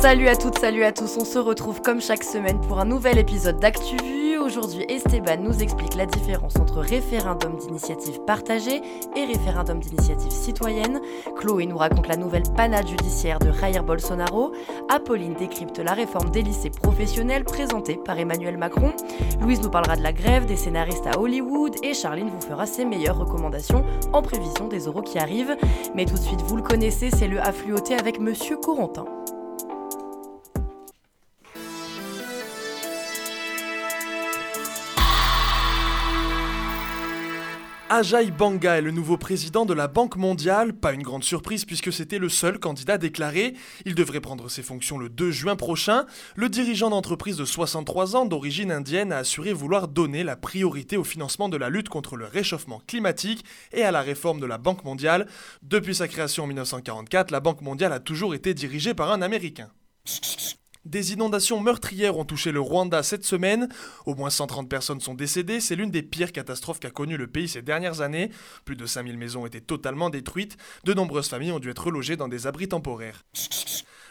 Salut à toutes, salut à tous, on se retrouve comme chaque semaine pour un nouvel épisode d'ActuVu. Aujourd'hui, Esteban nous explique la différence entre référendum d'initiative partagée et référendum d'initiative citoyenne. Chloé nous raconte la nouvelle panade judiciaire de Jair Bolsonaro. Apolline décrypte la réforme des lycées professionnels présentée par Emmanuel Macron. Louise nous parlera de la grève des scénaristes à Hollywood et Charline vous fera ses meilleures recommandations en prévision des oraux qui arrivent. Mais tout de suite, vous le connaissez, c'est le affluoté avec Monsieur Corentin. Ajay Banga est le nouveau président de la Banque mondiale, pas une grande surprise puisque c'était le seul candidat déclaré. Il devrait prendre ses fonctions le 2 juin prochain. Le dirigeant d'entreprise de 63 ans d'origine indienne a assuré vouloir donner la priorité au financement de la lutte contre le réchauffement climatique et à la réforme de la Banque mondiale. Depuis sa création en 1944, la Banque mondiale a toujours été dirigée par un Américain. Des inondations meurtrières ont touché le Rwanda cette semaine. Au moins 130 personnes sont décédées. C'est l'une des pires catastrophes qu'a connu le pays ces dernières années. Plus de 5000 maisons été totalement détruites. De nombreuses familles ont dû être relogées dans des abris temporaires.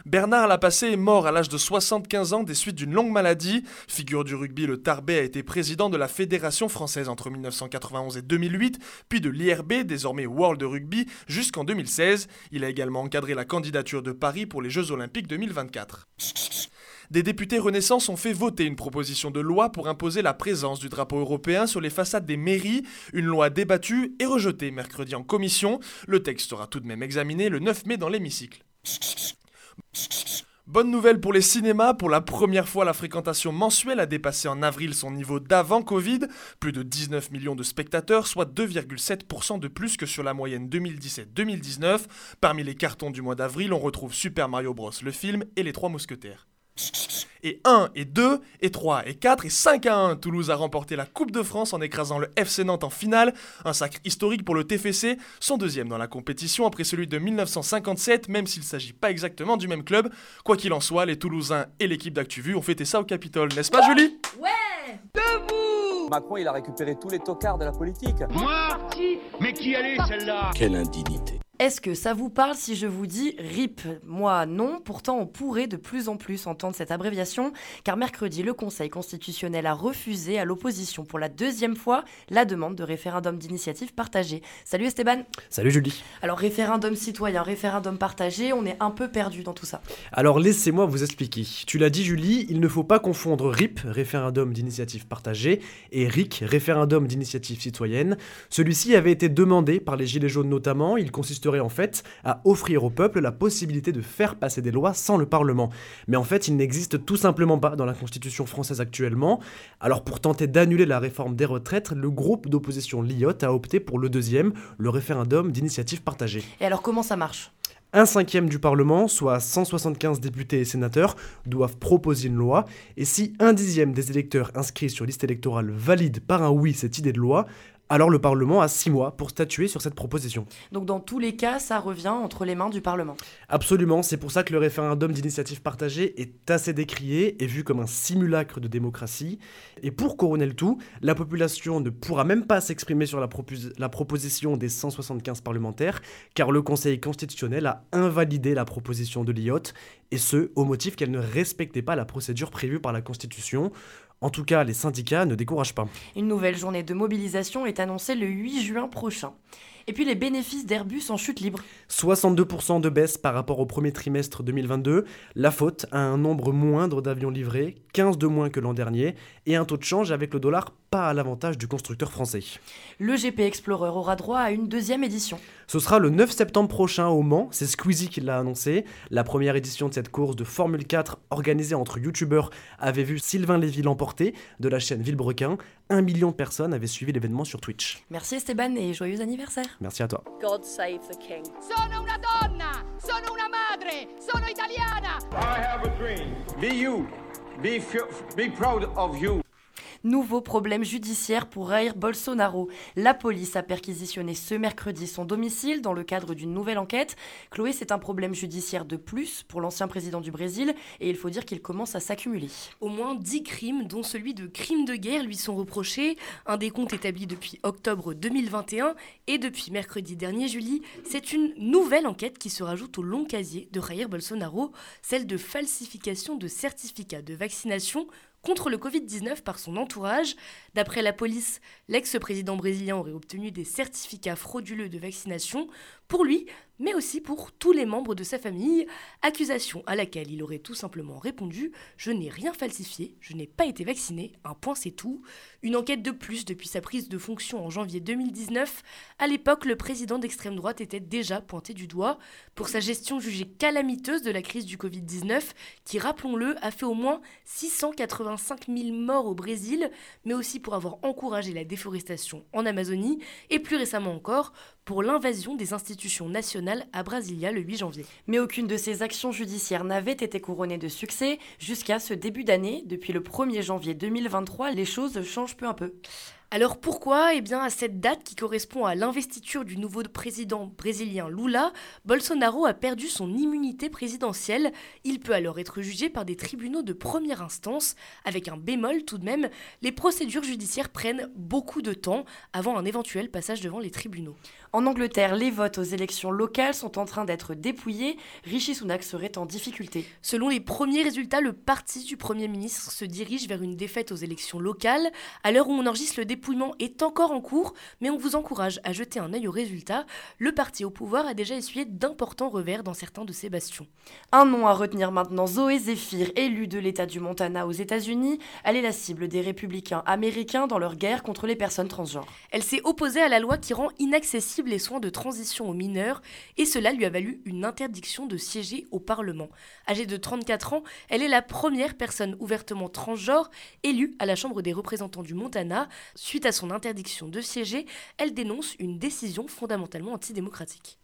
Bernard Lapassé est mort à l'âge de 75 ans des suites d'une longue maladie. Figure du rugby, le Tarbet a été président de la Fédération française entre 1991 et 2008, puis de l'IRB, désormais World Rugby, jusqu'en 2016. Il a également encadré la candidature de Paris pour les Jeux Olympiques 2024 des députés Renaissance ont fait voter une proposition de loi pour imposer la présence du drapeau européen sur les façades des mairies, une loi débattue et rejetée mercredi en commission. Le texte sera tout de même examiné le 9 mai dans l'hémicycle. Bonne nouvelle pour les cinémas, pour la première fois la fréquentation mensuelle a dépassé en avril son niveau d'avant Covid, plus de 19 millions de spectateurs, soit 2,7% de plus que sur la moyenne 2017-2019. Parmi les cartons du mois d'avril, on retrouve Super Mario Bros, le film et les Trois Mousquetaires. Et 1 et 2 et 3 et 4 et 5 à 1, Toulouse a remporté la Coupe de France en écrasant le FC Nantes en finale, un sacre historique pour le TFC, son deuxième dans la compétition après celui de 1957, même s'il ne s'agit pas exactement du même club. Quoi qu'il en soit, les Toulousains et l'équipe d'ActuVu ont fêté ça au Capitole, n'est-ce pas Julie? Ouais Debout Macron, il a récupéré tous les tocards de la politique. Moi Mais qui allait celle-là? Quelle indignité. Est-ce que ça vous parle si je vous dis RIP Moi non, pourtant on pourrait de plus en plus entendre cette abréviation, car mercredi le Conseil constitutionnel a refusé à l'opposition pour la deuxième fois la demande de référendum d'initiative partagée. Salut Esteban Salut Julie Alors référendum citoyen, référendum partagé, on est un peu perdu dans tout ça. Alors laissez-moi vous expliquer. Tu l'as dit Julie, il ne faut pas confondre RIP, référendum d'initiative partagée, et RIC, référendum d'initiative citoyenne. Celui-ci avait été demandé par les Gilets jaunes notamment, il consiste en fait à offrir au peuple la possibilité de faire passer des lois sans le Parlement. Mais en fait, il n'existe tout simplement pas dans la Constitution française actuellement. Alors pour tenter d'annuler la réforme des retraites, le groupe d'opposition LIOT a opté pour le deuxième, le référendum d'initiative partagée. Et alors comment ça marche? Un cinquième du Parlement, soit 175 députés et sénateurs, doivent proposer une loi, et si un dixième des électeurs inscrits sur liste électorale valide par un oui cette idée de loi, alors le Parlement a six mois pour statuer sur cette proposition. Donc dans tous les cas, ça revient entre les mains du Parlement. Absolument, c'est pour ça que le référendum d'initiative partagée est assez décrié et vu comme un simulacre de démocratie. Et pour couronner le tout, la population ne pourra même pas s'exprimer sur la, la proposition des 175 parlementaires, car le Conseil constitutionnel a invalidé la proposition de l'IOT, et ce, au motif qu'elle ne respectait pas la procédure prévue par la Constitution. En tout cas, les syndicats ne découragent pas. Une nouvelle journée de mobilisation est annoncée le 8 juin prochain. Et puis les bénéfices d'Airbus en chute libre. 62% de baisse par rapport au premier trimestre 2022. La faute à un nombre moindre d'avions livrés, 15 de moins que l'an dernier, et un taux de change avec le dollar pas à l'avantage du constructeur français. Le GP Explorer aura droit à une deuxième édition. Ce sera le 9 septembre prochain au Mans, c'est Squeezie qui l'a annoncé. La première édition de cette course de Formule 4 organisée entre youtubeurs avait vu Sylvain Lévy l'emporter de la chaîne Villebrequin. Un million de personnes avaient suivi l'événement sur Twitch. Merci Esteban et joyeux anniversaire. Merci à toi. God save the king. Sono una donna, sono una madre, sono italiana. I have a dream. Be you. Be, be proud of you. Nouveau problème judiciaire pour Jair Bolsonaro. La police a perquisitionné ce mercredi son domicile dans le cadre d'une nouvelle enquête. Chloé, c'est un problème judiciaire de plus pour l'ancien président du Brésil et il faut dire qu'il commence à s'accumuler. Au moins 10 crimes, dont celui de crime de guerre, lui sont reprochés. Un décompte établi depuis octobre 2021 et depuis mercredi dernier, Julie, c'est une nouvelle enquête qui se rajoute au long casier de Jair Bolsonaro, celle de falsification de certificats de vaccination contre le Covid-19 par son entourage. D'après la police, l'ex-président brésilien aurait obtenu des certificats frauduleux de vaccination pour lui, mais aussi pour tous les membres de sa famille, accusation à laquelle il aurait tout simplement répondu Je n'ai rien falsifié, je n'ai pas été vacciné, un point c'est tout. Une enquête de plus depuis sa prise de fonction en janvier 2019. À l'époque, le président d'extrême droite était déjà pointé du doigt pour sa gestion jugée calamiteuse de la crise du Covid-19, qui, rappelons-le, a fait au moins 685 000 morts au Brésil, mais aussi pour avoir encouragé la déforestation en Amazonie, et plus récemment encore, pour l'invasion des institutions nationales à Brasilia le 8 janvier. Mais aucune de ces actions judiciaires n'avait été couronnée de succès jusqu'à ce début d'année. Depuis le 1er janvier 2023, les choses changent peu à peu. Alors pourquoi Eh bien à cette date qui correspond à l'investiture du nouveau président brésilien Lula, Bolsonaro a perdu son immunité présidentielle? Il peut alors être jugé par des tribunaux de première instance. Avec un bémol tout de même, les procédures judiciaires prennent beaucoup de temps avant un éventuel passage devant les tribunaux. En Angleterre, les votes aux élections locales sont en train d'être dépouillés. Rishi Sunak serait en difficulté. Selon les premiers résultats, le parti du Premier ministre se dirige vers une défaite aux élections locales. À l'heure où on enregistre le dépouillement est encore en cours, mais on vous encourage à jeter un œil aux résultats. Le parti au pouvoir a déjà essuyé d'importants revers dans certains de ses bastions. Un nom à retenir maintenant, Zoé Zephyr, élue de l'État du Montana aux États-Unis. Elle est la cible des républicains américains dans leur guerre contre les personnes transgenres. Elle s'est opposée à la loi qui rend inaccessible les soins de transition aux mineurs et cela lui a valu une interdiction de siéger au Parlement. Âgée de 34 ans, elle est la première personne ouvertement transgenre élue à la Chambre des représentants du Montana. Suite à son interdiction de siéger, elle dénonce une décision fondamentalement antidémocratique.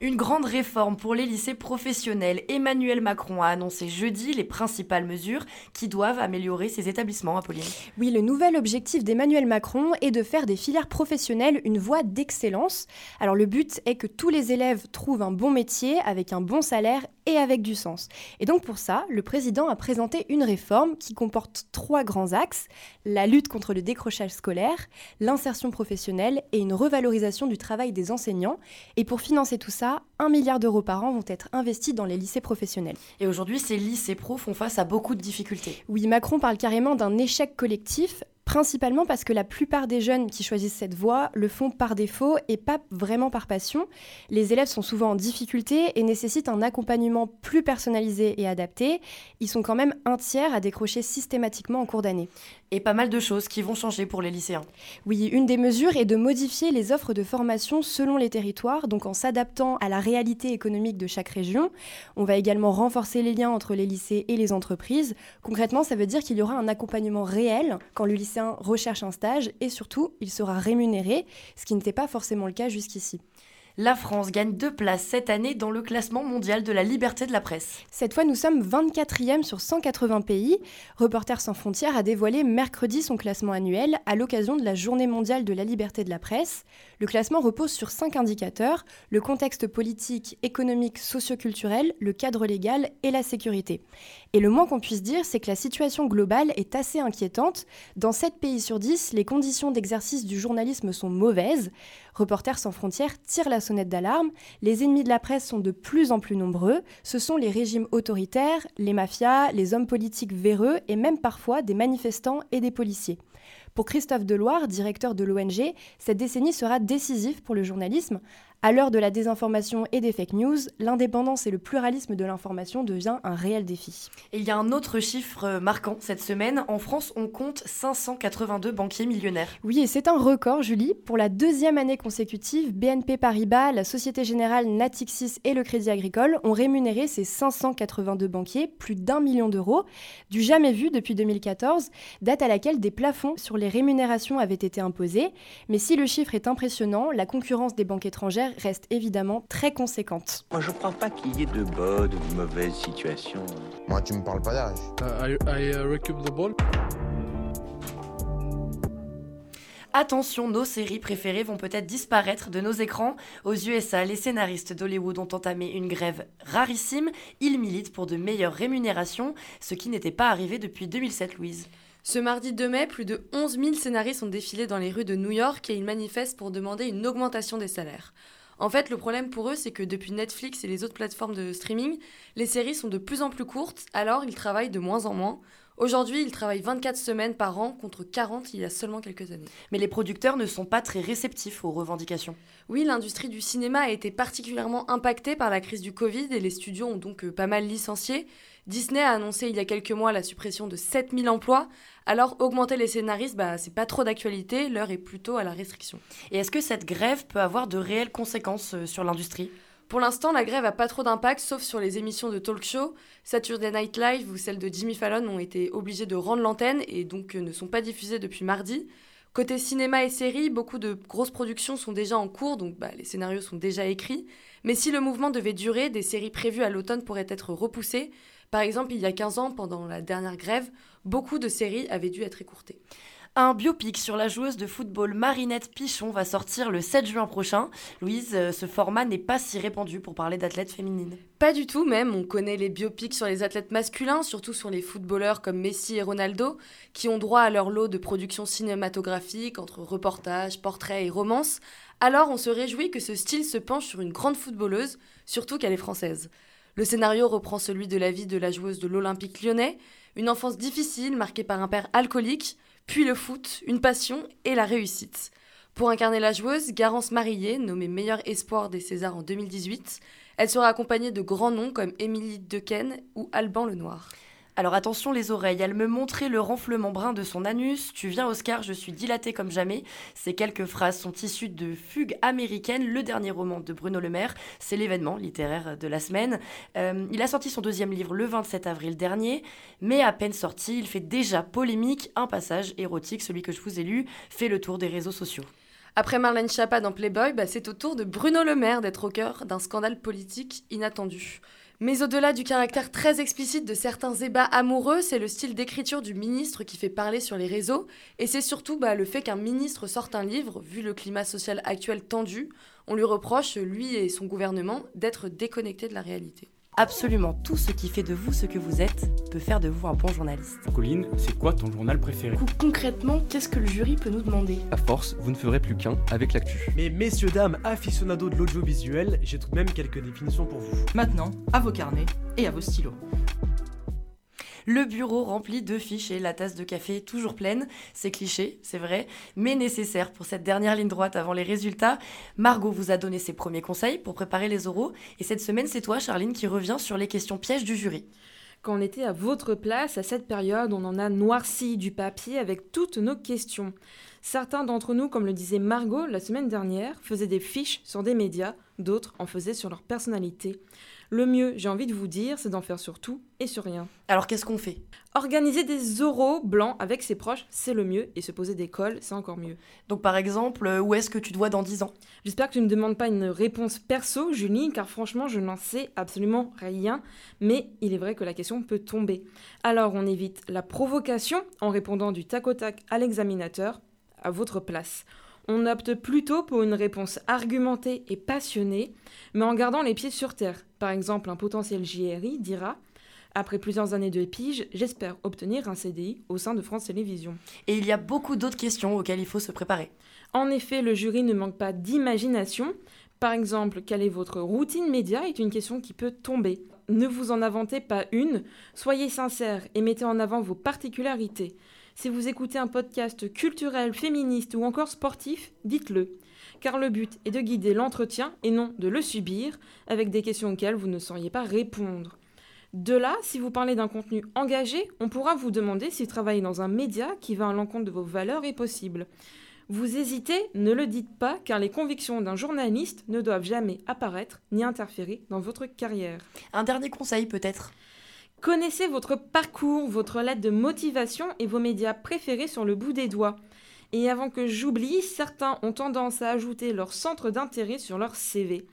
Une grande réforme pour les lycées professionnels. Emmanuel Macron a annoncé jeudi les principales mesures qui doivent améliorer ces établissements, Apolline. Oui, le nouvel objectif d'Emmanuel Macron est de faire des filières professionnelles une voie d'excellence. Alors le but est que tous les élèves trouvent un bon métier avec un bon salaire et avec du sens. Et donc pour ça, le président a présenté une réforme qui comporte trois grands axes, la lutte contre le décrochage scolaire, l'insertion professionnelle et une revalorisation du travail des enseignants. Et pour financer tout ça, 1 milliard d'euros par an vont être investis dans les lycées professionnels. Et aujourd'hui, ces lycées pro font face à beaucoup de difficultés. Oui, Macron parle carrément d'un échec collectif principalement parce que la plupart des jeunes qui choisissent cette voie le font par défaut et pas vraiment par passion. Les élèves sont souvent en difficulté et nécessitent un accompagnement plus personnalisé et adapté. Ils sont quand même un tiers à décrocher systématiquement en cours d'année. Et pas mal de choses qui vont changer pour les lycéens. Oui, une des mesures est de modifier les offres de formation selon les territoires, donc en s'adaptant à la réalité économique de chaque région. On va également renforcer les liens entre les lycées et les entreprises. Concrètement, ça veut dire qu'il y aura un accompagnement réel quand le recherche un stage et surtout, il sera rémunéré, ce qui n'était pas forcément le cas jusqu'ici. La France gagne deux places cette année dans le classement mondial de la liberté de la presse. Cette fois, nous sommes 24e sur 180 pays. Reporters sans frontières a dévoilé mercredi son classement annuel à l'occasion de la Journée mondiale de la liberté de la presse. Le classement repose sur cinq indicateurs le contexte politique, économique, socioculturel, le cadre légal et la sécurité. Et le moins qu'on puisse dire, c'est que la situation globale est assez inquiétante. Dans 7 pays sur 10, les conditions d'exercice du journalisme sont mauvaises. Reporters sans frontières tire la sonnette d'alarme. Les ennemis de la presse sont de plus en plus nombreux. Ce sont les régimes autoritaires, les mafias, les hommes politiques véreux et même parfois des manifestants et des policiers. Pour Christophe Deloire, directeur de l'ONG, cette décennie sera décisive pour le journalisme. À l'heure de la désinformation et des fake news, l'indépendance et le pluralisme de l'information devient un réel défi. Et il y a un autre chiffre euh, marquant cette semaine. En France, on compte 582 banquiers millionnaires. Oui, et c'est un record, Julie. Pour la deuxième année consécutive, BNP Paribas, la Société Générale, Natixis et le Crédit Agricole ont rémunéré ces 582 banquiers plus d'un million d'euros, du jamais vu depuis 2014, date à laquelle des plafonds sur les rémunérations avaient été imposés. Mais si le chiffre est impressionnant, la concurrence des banques étrangères restent évidemment très conséquentes. Moi, je crois pas qu'il y ait de bonnes ou de mauvaises situations. Moi, tu me parles pas d'âge. Uh, I, I uh, the ball. Attention, nos séries préférées vont peut-être disparaître de nos écrans. Aux USA, les scénaristes d'Hollywood ont entamé une grève rarissime. Ils militent pour de meilleures rémunérations, ce qui n'était pas arrivé depuis 2007, Louise. Ce mardi 2 mai, plus de 11 000 scénaristes ont défilé dans les rues de New York et ils manifestent pour demander une augmentation des salaires. En fait, le problème pour eux, c'est que depuis Netflix et les autres plateformes de streaming, les séries sont de plus en plus courtes, alors ils travaillent de moins en moins. Aujourd'hui, ils travaillent 24 semaines par an contre 40 il y a seulement quelques années. Mais les producteurs ne sont pas très réceptifs aux revendications. Oui, l'industrie du cinéma a été particulièrement impactée par la crise du Covid et les studios ont donc euh, pas mal licencié. Disney a annoncé il y a quelques mois la suppression de 7000 emplois. Alors augmenter les scénaristes, bah, c'est pas trop d'actualité, l'heure est plutôt à la restriction. Et est-ce que cette grève peut avoir de réelles conséquences euh, sur l'industrie? Pour l'instant, la grève a pas trop d'impact, sauf sur les émissions de talk show. Saturday Night Live ou celle de Jimmy Fallon ont été obligées de rendre l'antenne et donc euh, ne sont pas diffusées depuis mardi. Côté cinéma et séries, beaucoup de grosses productions sont déjà en cours, donc bah, les scénarios sont déjà écrits. Mais si le mouvement devait durer, des séries prévues à l'automne pourraient être repoussées. Par exemple, il y a 15 ans, pendant la dernière grève, beaucoup de séries avaient dû être écourtées. Un biopic sur la joueuse de football Marinette Pichon va sortir le 7 juin prochain. Louise, euh, ce format n'est pas si répandu pour parler d'athlètes féminines. Pas du tout même, on connaît les biopics sur les athlètes masculins, surtout sur les footballeurs comme Messi et Ronaldo, qui ont droit à leur lot de productions cinématographiques entre reportages, portraits et romances. Alors on se réjouit que ce style se penche sur une grande footballeuse, surtout qu'elle est française. Le scénario reprend celui de la vie de la joueuse de l'Olympique lyonnais, une enfance difficile marquée par un père alcoolique, puis le foot, une passion et la réussite. Pour incarner la joueuse, Garance Marillier, nommée meilleur espoir des Césars en 2018, elle sera accompagnée de grands noms comme Émilie Dequesne ou Alban Lenoir. Alors attention les oreilles, elle me montrait le renflement brun de son anus. Tu viens Oscar, je suis dilatée comme jamais. Ces quelques phrases sont issues de Fugue américaine, le dernier roman de Bruno Le Maire. C'est l'événement littéraire de la semaine. Euh, il a sorti son deuxième livre le 27 avril dernier, mais à peine sorti, il fait déjà polémique. Un passage érotique, celui que je vous ai lu, fait le tour des réseaux sociaux. Après Marlène Schiappa dans Playboy, bah, c'est au tour de Bruno Le Maire d'être au cœur d'un scandale politique inattendu. Mais au-delà du caractère très explicite de certains ébats amoureux, c'est le style d'écriture du ministre qui fait parler sur les réseaux. Et c'est surtout bah, le fait qu'un ministre sorte un livre, vu le climat social actuel tendu, on lui reproche, lui et son gouvernement, d'être déconnectés de la réalité. Absolument tout ce qui fait de vous ce que vous êtes peut faire de vous un bon journaliste. Colline, c'est quoi ton journal préféré? Concrètement, qu'est-ce que le jury peut nous demander? À force, vous ne ferez plus qu'un avec l'actu. Mais messieurs, dames, aficionados de l'audiovisuel, j'ai tout de même quelques définitions pour vous. Maintenant, à vos carnets et à vos stylos. Le bureau rempli de fiches et la tasse de café toujours pleine. C'est cliché, c'est vrai, mais nécessaire pour cette dernière ligne droite avant les résultats. Margot vous a donné ses premiers conseils pour préparer les oraux. Et cette semaine, c'est toi, Charline, qui revient sur les questions pièges du jury. Quand on était à votre place, à cette période, on en a noirci du papier avec toutes nos questions. Certains d'entre nous, comme le disait Margot la semaine dernière, faisaient des fiches sur des médias, d'autres en faisaient sur leur personnalité. Le mieux, j'ai envie de vous dire, c'est d'en faire sur tout et sur rien. Alors qu'est-ce qu'on fait? Organiser des oraux blancs avec ses proches, c'est le mieux, et se poser des cols, c'est encore mieux. Donc par exemple, euh, où est-ce que tu te vois dans 10 ans? J'espère que tu ne me demandes pas une réponse perso, Julie, car franchement, je n'en sais absolument rien, mais il est vrai que la question peut tomber. Alors on évite la provocation en répondant du tac au tac à l'examinateur, à votre place on opte plutôt pour une réponse argumentée et passionnée, mais en gardant les pieds sur terre. Par exemple, un potentiel JRI dira après plusieurs années de pige, j'espère obtenir un CDI au sein de France Télévisions. Et il y a beaucoup d'autres questions auxquelles il faut se préparer. En effet, le jury ne manque pas d'imagination. Par exemple, quelle est votre routine média est une question qui peut tomber. Ne vous en inventez pas une, soyez sincère et mettez en avant vos particularités. Si vous écoutez un podcast culturel, féministe ou encore sportif, dites-le. Car le but est de guider l'entretien et non de le subir avec des questions auxquelles vous ne sauriez pas répondre. De là, si vous parlez d'un contenu engagé, on pourra vous demander si travailler dans un média qui va à l'encontre de vos valeurs est possible. Vous hésitez, ne le dites pas, car les convictions d'un journaliste ne doivent jamais apparaître ni interférer dans votre carrière. Un dernier conseil peut-être? Connaissez votre parcours, votre lettre de motivation et vos médias préférés sur le bout des doigts. Et avant que j'oublie, certains ont tendance à ajouter leur centre d'intérêt sur leur CV.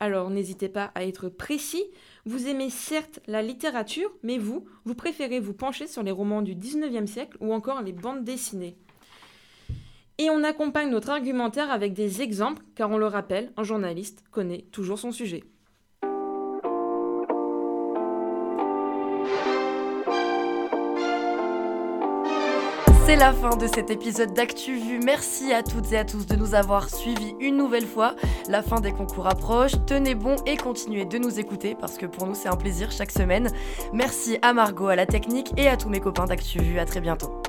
Alors n'hésitez pas à être précis. Vous aimez certes la littérature, mais vous, vous préférez vous pencher sur les romans du 19e siècle ou encore les bandes dessinées. Et on accompagne notre argumentaire avec des exemples, car on le rappelle, un journaliste connaît toujours son sujet. C'est la fin de cet épisode d'ActuVu. Merci à toutes et à tous de nous avoir suivis une nouvelle fois. La fin des concours approche. Tenez bon et continuez de nous écouter parce que pour nous c'est un plaisir chaque semaine. Merci à Margot à la technique et à tous mes copains d'ActuVu. À très bientôt.